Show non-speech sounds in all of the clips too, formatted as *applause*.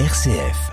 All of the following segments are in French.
RCF.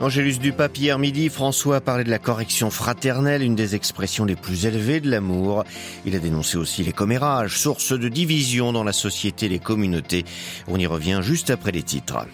Angélus Dupas, hier midi, François a parlé de la correction fraternelle, une des expressions les plus élevées de l'amour. Il a dénoncé aussi les commérages, source de division dans la société et les communautés. On y revient juste après les titres.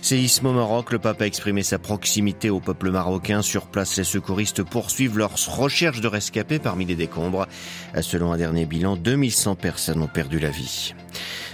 Séisme au Maroc, le pape a exprimé sa proximité au peuple marocain. Sur place, les secouristes poursuivent leurs recherches de rescapés parmi les décombres. Selon un dernier bilan, 2100 personnes ont perdu la vie.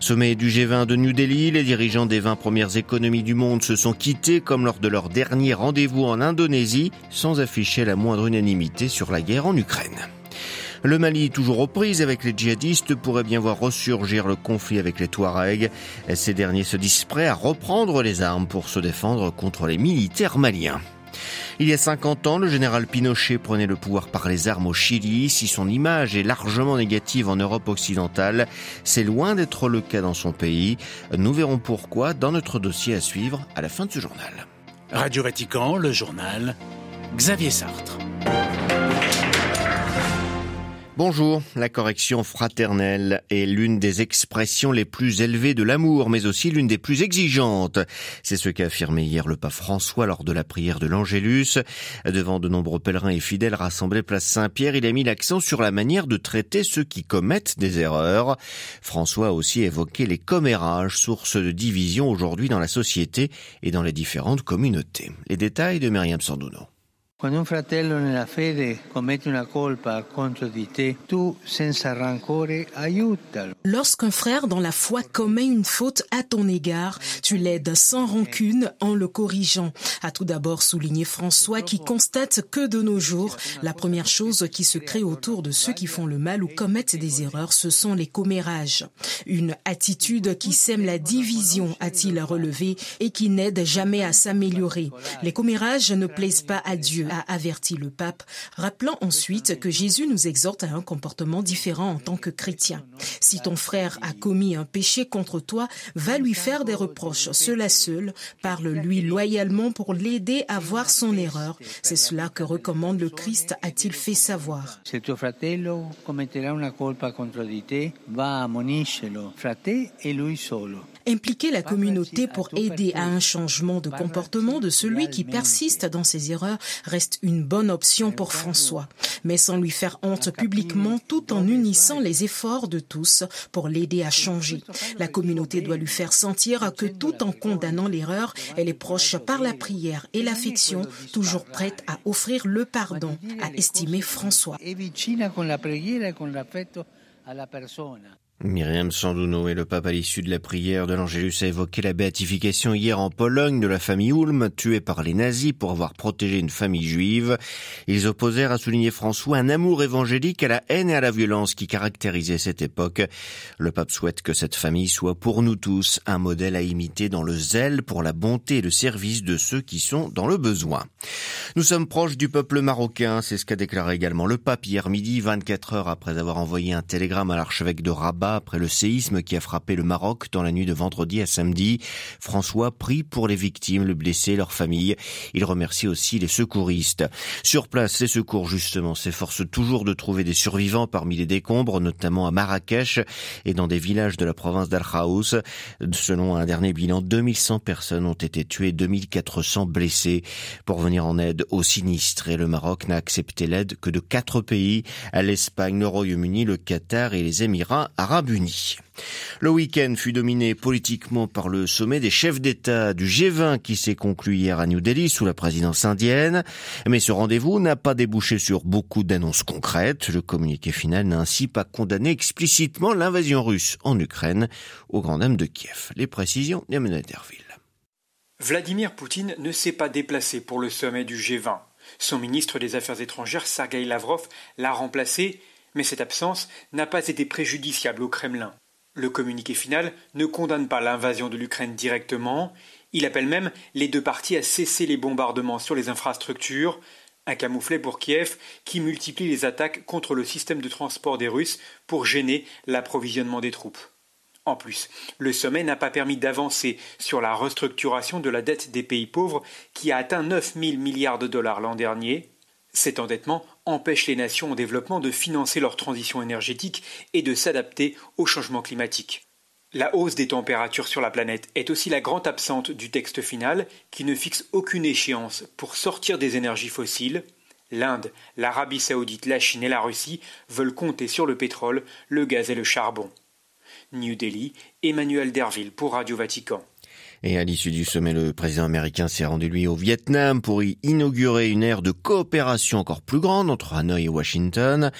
Sommet du G20 de New Delhi, les dirigeants des 20 premières économies du monde se sont quittés comme lors de leur dernier rendez-vous en Indonésie, sans afficher la moindre unanimité sur la guerre en Ukraine. Le Mali, toujours aux prises avec les djihadistes, pourrait bien voir ressurgir le conflit avec les Touaregs. Ces derniers se disent prêts à reprendre les armes pour se défendre contre les militaires maliens. Il y a 50 ans, le général Pinochet prenait le pouvoir par les armes au Chili. Si son image est largement négative en Europe occidentale, c'est loin d'être le cas dans son pays. Nous verrons pourquoi dans notre dossier à suivre à la fin de ce journal. Radio Vatican, le journal, Xavier Sartre. Bonjour, la correction fraternelle est l'une des expressions les plus élevées de l'amour, mais aussi l'une des plus exigeantes. C'est ce qu'a affirmé hier le pape François lors de la prière de l'Angélus. Devant de nombreux pèlerins et fidèles rassemblés place Saint-Pierre, il a mis l'accent sur la manière de traiter ceux qui commettent des erreurs. François a aussi évoqué les commérages, source de division aujourd'hui dans la société et dans les différentes communautés. Les détails de Myriam Sandouno. Quand un fratello nella fede commette una colpa contro di te, tu senza rancore aiutalo. Lorsqu'un frère dans la foi commet une faute à ton égard, tu l'aides sans rancune en le corrigeant. A tout d'abord souligné François qui constate que de nos jours, la première chose qui se crée autour de ceux qui font le mal ou commettent des erreurs, ce sont les commérages. Une attitude qui sème la division, a-t-il relevé, et qui n'aide jamais à s'améliorer. Les commérages ne plaisent pas à Dieu a averti le pape, rappelant ensuite que Jésus nous exhorte à un comportement différent en tant que chrétien. Si ton frère a commis un péché contre toi, va lui faire des reproches, cela seul, parle-lui loyalement pour l'aider à voir son erreur. C'est cela que recommande le Christ, a-t-il fait savoir. Si tuo fratello commetterà una colpa contro di te, va ammoniscelo, fra te e lui solo. Impliquer la communauté pour aider à un changement de comportement de celui qui persiste dans ses erreurs reste une bonne option pour François, mais sans lui faire honte publiquement tout en unissant les efforts de tous pour l'aider à changer. La communauté doit lui faire sentir que tout en condamnant l'erreur, elle est proche par la prière et l'affection, toujours prête à offrir le pardon, a estimé François. Myriam Sandouno et le pape à l'issue de la prière de l'Angélus a évoqué la béatification hier en Pologne de la famille Ulm, tuée par les nazis pour avoir protégé une famille juive. Ils opposèrent, à souligner François, un amour évangélique à la haine et à la violence qui caractérisait cette époque. Le pape souhaite que cette famille soit pour nous tous un modèle à imiter dans le zèle pour la bonté et le service de ceux qui sont dans le besoin. Nous sommes proches du peuple marocain, c'est ce qu'a déclaré également le pape hier midi, 24 heures après avoir envoyé un télégramme à l'archevêque de Rabat après le séisme qui a frappé le Maroc dans la nuit de vendredi à samedi. François prie pour les victimes, le blessé, leurs familles. Il remercie aussi les secouristes. Sur place, les secours justement s'efforcent toujours de trouver des survivants parmi les décombres, notamment à Marrakech et dans des villages de la province d'Al Khaous. Selon un dernier bilan, 2100 personnes ont été tuées, 2400 blessées. Pour venir en aide aux sinistrés, le Maroc n'a accepté l'aide que de quatre pays, à l'Espagne, le Royaume-Uni, le Qatar et les Émirats arabes Le week-end fut dominé politiquement par le sommet des chefs d'État du G20 qui s'est conclu hier à New Delhi sous la présidence indienne. Mais ce rendez-vous n'a pas débouché sur beaucoup d'annonces concrètes. Le communiqué final n'a ainsi pas condamné explicitement l'invasion russe en Ukraine au Grand Dame de Kiev. Les précisions d'Emmanuel Derville. Vladimir Poutine ne s'est pas déplacé pour le sommet du G20. Son ministre des Affaires étrangères, Sergei Lavrov, l'a remplacé mais cette absence n'a pas été préjudiciable au Kremlin. Le communiqué final ne condamne pas l'invasion de l'Ukraine directement, il appelle même les deux parties à cesser les bombardements sur les infrastructures, un camouflet pour Kiev qui multiplie les attaques contre le système de transport des Russes pour gêner l'approvisionnement des troupes. En plus, le sommet n'a pas permis d'avancer sur la restructuration de la dette des pays pauvres qui a atteint 9 000 milliards de dollars l'an dernier. Cet endettement empêche les nations en développement de financer leur transition énergétique et de s'adapter au changement climatique. La hausse des températures sur la planète est aussi la grande absente du texte final qui ne fixe aucune échéance pour sortir des énergies fossiles. L'Inde, l'Arabie saoudite, la Chine et la Russie veulent compter sur le pétrole, le gaz et le charbon. New Delhi, Emmanuel Derville pour Radio Vatican. Et à l'issue du sommet, le président américain s'est rendu lui au Vietnam pour y inaugurer une ère de coopération encore plus grande entre Hanoï et Washington.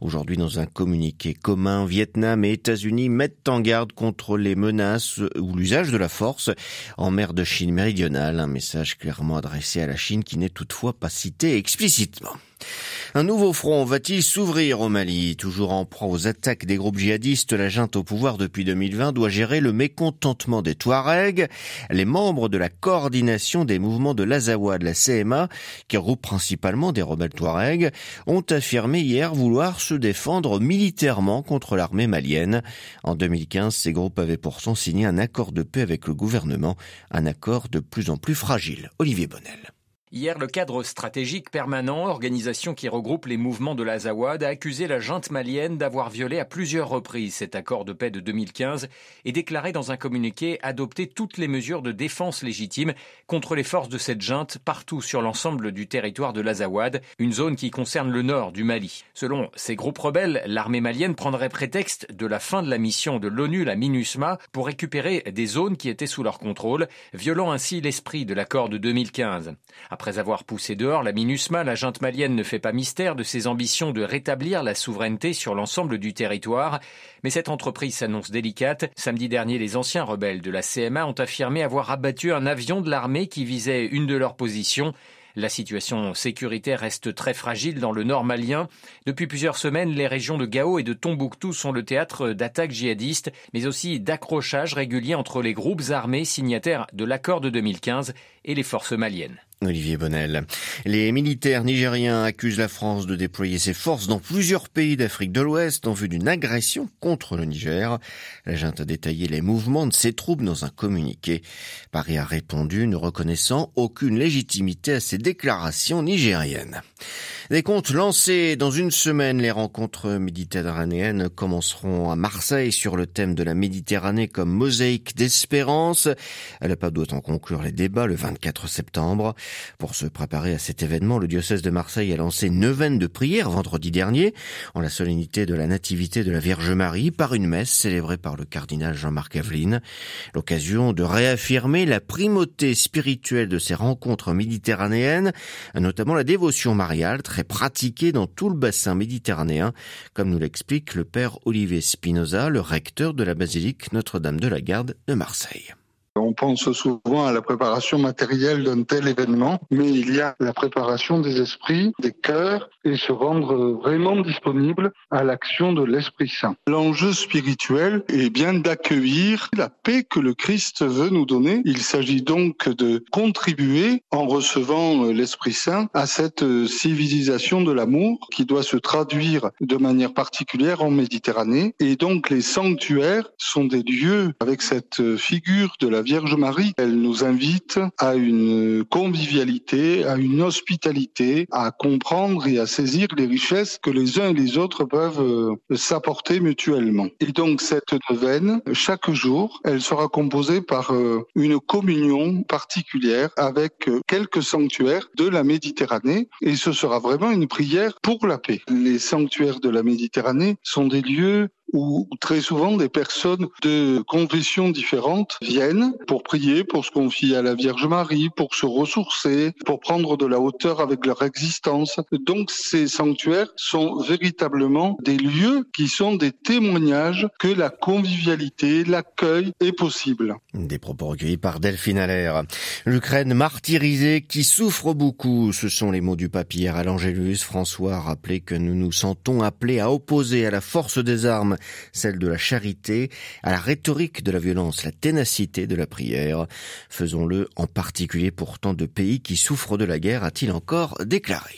Aujourd'hui, dans un communiqué commun, Vietnam et États-Unis mettent en garde contre les menaces ou l'usage de la force en mer de Chine méridionale. Un message clairement adressé à la Chine qui n'est toutefois pas cité explicitement. Un nouveau front va-t-il s'ouvrir au Mali? Toujours en proie aux attaques des groupes djihadistes, la junte au pouvoir depuis 2020 doit gérer le mécontentement des Touaregs. Les membres de la coordination des mouvements de l'Azawa de la CMA, qui regroupe principalement des rebelles Touaregs, ont affirmé hier vouloir se défendre militairement contre l'armée malienne. En 2015, ces groupes avaient pourtant signé un accord de paix avec le gouvernement, un accord de plus en plus fragile. Olivier Bonnel. Hier, le cadre stratégique permanent, organisation qui regroupe les mouvements de l'Azawad, a accusé la junte malienne d'avoir violé à plusieurs reprises cet accord de paix de 2015 et déclaré dans un communiqué adopter toutes les mesures de défense légitime contre les forces de cette junte partout sur l'ensemble du territoire de l'Azawad, une zone qui concerne le nord du Mali. Selon ces groupes rebelles, l'armée malienne prendrait prétexte de la fin de la mission de l'ONU, la MINUSMA, pour récupérer des zones qui étaient sous leur contrôle, violant ainsi l'esprit de l'accord de 2015. Après avoir poussé dehors la MINUSMA, la junte malienne ne fait pas mystère de ses ambitions de rétablir la souveraineté sur l'ensemble du territoire. Mais cette entreprise s'annonce délicate. Samedi dernier, les anciens rebelles de la CMA ont affirmé avoir abattu un avion de l'armée qui visait une de leurs positions. La situation sécuritaire reste très fragile dans le nord malien. Depuis plusieurs semaines, les régions de Gao et de Tombouctou sont le théâtre d'attaques djihadistes, mais aussi d'accrochages réguliers entre les groupes armés signataires de l'accord de 2015 et les forces maliennes. Olivier Bonnel. Les militaires nigériens accusent la France de déployer ses forces dans plusieurs pays d'Afrique de l'Ouest en vue d'une agression contre le Niger. La junte a détaillé les mouvements de ses troupes dans un communiqué. Paris a répondu ne reconnaissant aucune légitimité à ces déclarations nigériennes. Des comptes lancés dans une semaine. Les rencontres méditerranéennes commenceront à Marseille sur le thème de la Méditerranée comme mosaïque d'espérance. Le pape doit en conclure les débats le 24 septembre. Pour se préparer à cet événement, le diocèse de Marseille a lancé neuvaine de prière vendredi dernier en la solennité de la nativité de la Vierge Marie par une messe célébrée par le cardinal Jean-Marc Aveline. L'occasion de réaffirmer la primauté spirituelle de ces rencontres méditerranéennes, notamment la dévotion mariale très pratiquée dans tout le bassin méditerranéen, comme nous l'explique le père Olivier Spinoza, le recteur de la basilique Notre-Dame de la Garde de Marseille. On pense souvent à la préparation matérielle d'un tel événement, mais il y a la préparation des esprits, des cœurs, et se rendre vraiment disponible à l'action de l'Esprit Saint. L'enjeu spirituel est bien d'accueillir la paix que le Christ veut nous donner. Il s'agit donc de contribuer en recevant l'Esprit Saint à cette civilisation de l'amour qui doit se traduire de manière particulière en Méditerranée. Et donc les sanctuaires sont des lieux avec cette figure de la Vierge Marie, elle nous invite à une convivialité, à une hospitalité, à comprendre et à saisir les richesses que les uns et les autres peuvent euh, s'apporter mutuellement. Et donc cette neuvaine, chaque jour, elle sera composée par euh, une communion particulière avec euh, quelques sanctuaires de la Méditerranée et ce sera vraiment une prière pour la paix. Les sanctuaires de la Méditerranée sont des lieux où très souvent des personnes de confessions différentes viennent pour prier, pour se confier à la Vierge Marie, pour se ressourcer, pour prendre de la hauteur avec leur existence. Donc ces sanctuaires sont véritablement des lieux qui sont des témoignages que la convivialité, l'accueil est possible. Des propos recueillis par Delphine Allaire. L'Ukraine martyrisée qui souffre beaucoup, ce sont les mots du papier à l'Angélus. François a rappelé que nous nous sentons appelés à opposer à la force des armes celle de la charité, à la rhétorique de la violence, la ténacité de la prière. Faisons-le en particulier pour tant de pays qui souffrent de la guerre, a-t-il encore déclaré.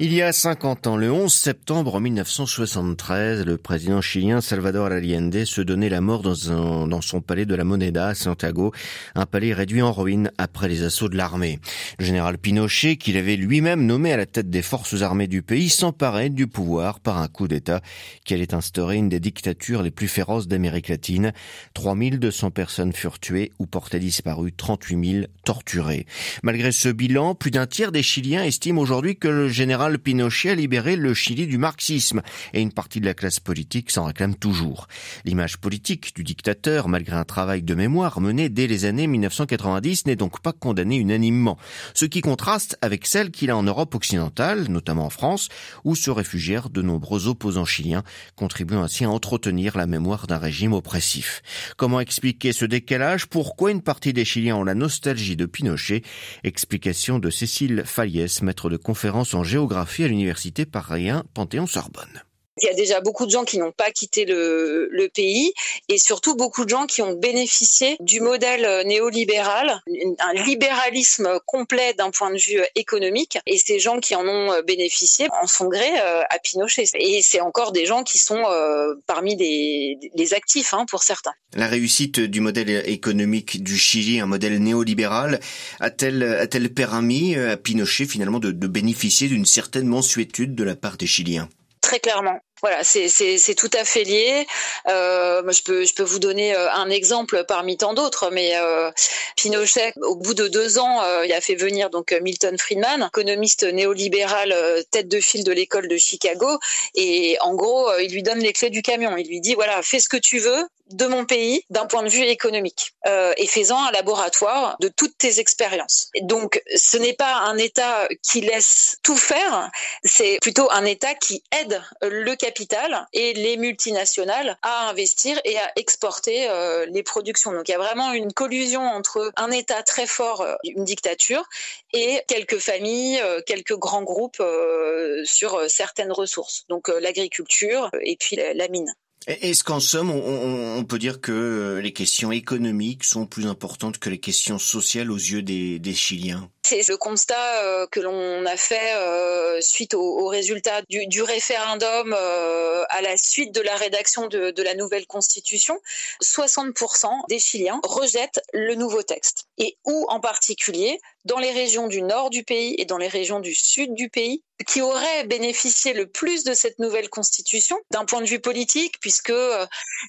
Il y a 50 ans, le 11 septembre 1973, le président chilien Salvador Allende se donnait la mort dans, dans son palais de la Moneda à Santiago, un palais réduit en ruine après les assauts de l'armée. Le général Pinochet, qu'il avait lui-même nommé à la tête des forces armées du pays, s'emparait du pouvoir par un coup d'État qui allait instaurer une des dictatures les plus féroces d'Amérique latine. 3200 personnes furent tuées ou portées disparues, 38 000 torturées. Malgré ce bilan, plus d'un tiers des Chiliens estiment aujourd'hui que le général Pinochet a libéré le Chili du marxisme et une partie de la classe politique s'en réclame toujours. L'image politique du dictateur, malgré un travail de mémoire mené dès les années 1990, n'est donc pas condamnée unanimement, ce qui contraste avec celle qu'il a en Europe occidentale, notamment en France, où se réfugièrent de nombreux opposants chiliens, contribuant ainsi à entretenir la mémoire d'un régime oppressif. Comment expliquer ce décalage? Pourquoi une partie des Chiliens ont la nostalgie de Pinochet? Explication de Cécile Faliès, maître de conférence en géographie à l'université paris Panthéon-Sorbonne. Il y a déjà beaucoup de gens qui n'ont pas quitté le, le, pays et surtout beaucoup de gens qui ont bénéficié du modèle néolibéral, un libéralisme complet d'un point de vue économique. Et ces gens qui en ont bénéficié en sont gré euh, à Pinochet. Et c'est encore des gens qui sont euh, parmi les, les actifs hein, pour certains. La réussite du modèle économique du Chili, un modèle néolibéral, a-t-elle a-t-elle permis à Pinochet finalement de, de bénéficier d'une certaine mensuétude de la part des Chiliens? Très clairement. Voilà, c'est tout à fait lié. Euh, je peux je peux vous donner euh, un exemple parmi tant d'autres, mais euh, Pinochet, au bout de deux ans, il a fait venir donc Milton Friedman, économiste néolibéral, tête de file de l'école de Chicago, et en gros, il lui donne les clés du camion. Il lui dit voilà, fais ce que tu veux, de mon pays d'un point de vue économique euh, et faisant un laboratoire de toutes tes expériences. Donc ce n'est pas un État qui laisse tout faire, c'est plutôt un État qui aide le capital et les multinationales à investir et à exporter euh, les productions. Donc il y a vraiment une collusion entre un État très fort, euh, une dictature, et quelques familles, euh, quelques grands groupes euh, sur certaines ressources. Donc l'agriculture et puis la mine. Est-ce qu'en somme, on, peut dire que les questions économiques sont plus importantes que les questions sociales aux yeux des, Chiliens c'est le constat euh, que l'on a fait euh, suite au, résultat du, du référendum euh, à la suite de la rédaction de, de la nouvelle constitution. 60% des Chiliens rejettent le nouveau texte. Et où en particulier dans les régions du nord du pays et dans les régions du sud du pays, qui auraient bénéficié le plus de cette nouvelle constitution d'un point de vue politique, puisque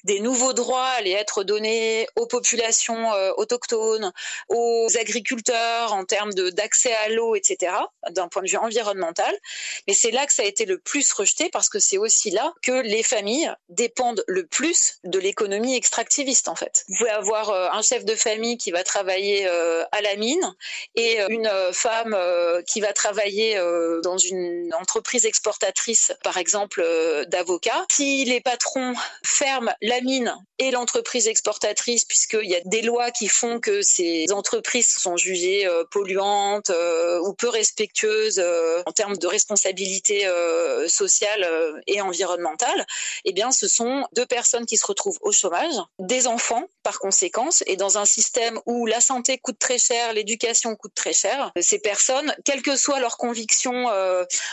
des nouveaux droits allaient être donnés aux populations autochtones, aux agriculteurs en termes d'accès à l'eau, etc., d'un point de vue environnemental. Mais c'est là que ça a été le plus rejeté parce que c'est aussi là que les familles dépendent le plus de l'économie extractiviste, en fait. Vous pouvez avoir euh, un chef de famille qui va travailler euh, à la mine et euh, une femme qui va travailler dans une entreprise exportatrice, par exemple, d'avocats. Si les patrons ferment la mine et l'entreprise exportatrice, puisqu'il y a des lois qui font que ces entreprises sont jugées polluantes, euh, ou peu respectueuse euh, en termes de responsabilité euh, sociale et environnementale, eh bien, ce sont deux personnes qui se retrouvent au chômage, des enfants par conséquence, et dans un système où la santé coûte très cher, l'éducation coûte très cher, ces personnes, quelles que soient leurs convictions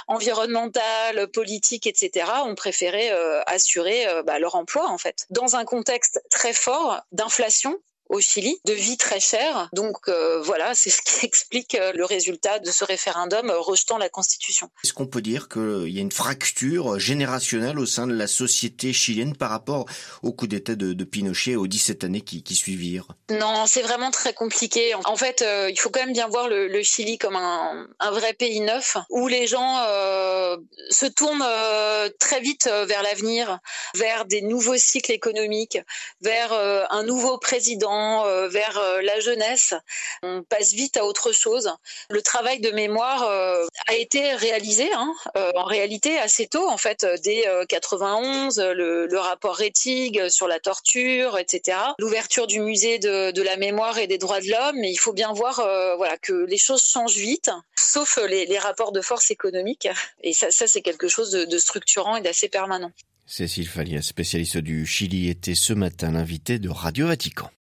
environnementales, politiques, etc., ont préféré assurer bah, leur emploi en fait, dans un contexte très fort d'inflation au Chili, de vie très chère. Donc euh, voilà, c'est ce qui *laughs* explique euh, le résultat de ce référendum euh, rejetant la Constitution. Est-ce qu'on peut dire qu'il y a une fracture générationnelle au sein de la société chilienne par rapport au coup d'État de, de, Pinochet aux 17 années qui, qui suivirent? Non, c'est vraiment très compliqué. En fait, euh, il faut quand même bien voir le, le Chili comme un, un, vrai pays neuf où les gens euh, se tournent très vite vers l'avenir, vers des nouveaux cycles économiques, vers un nouveau président euh, vers euh, la jeunesse. On passe vite à autre chose. Le travail de mémoire euh, a été réalisé hein, en réalité assez tôt, en fait, dès 91, le, rapport Rettig sur la torture, etc. L'ouverture du musée de, la mémoire et des droits de l'homme. Mais il faut bien voir voilà, que les choses changent vite, sauf les, rapports de force économiques. Et ça, c'est quelque chose de, de structurant et d'assez permanent. Cécile Fallias, spécialiste du Chili, était ce matin l'invité de Radio Vatican.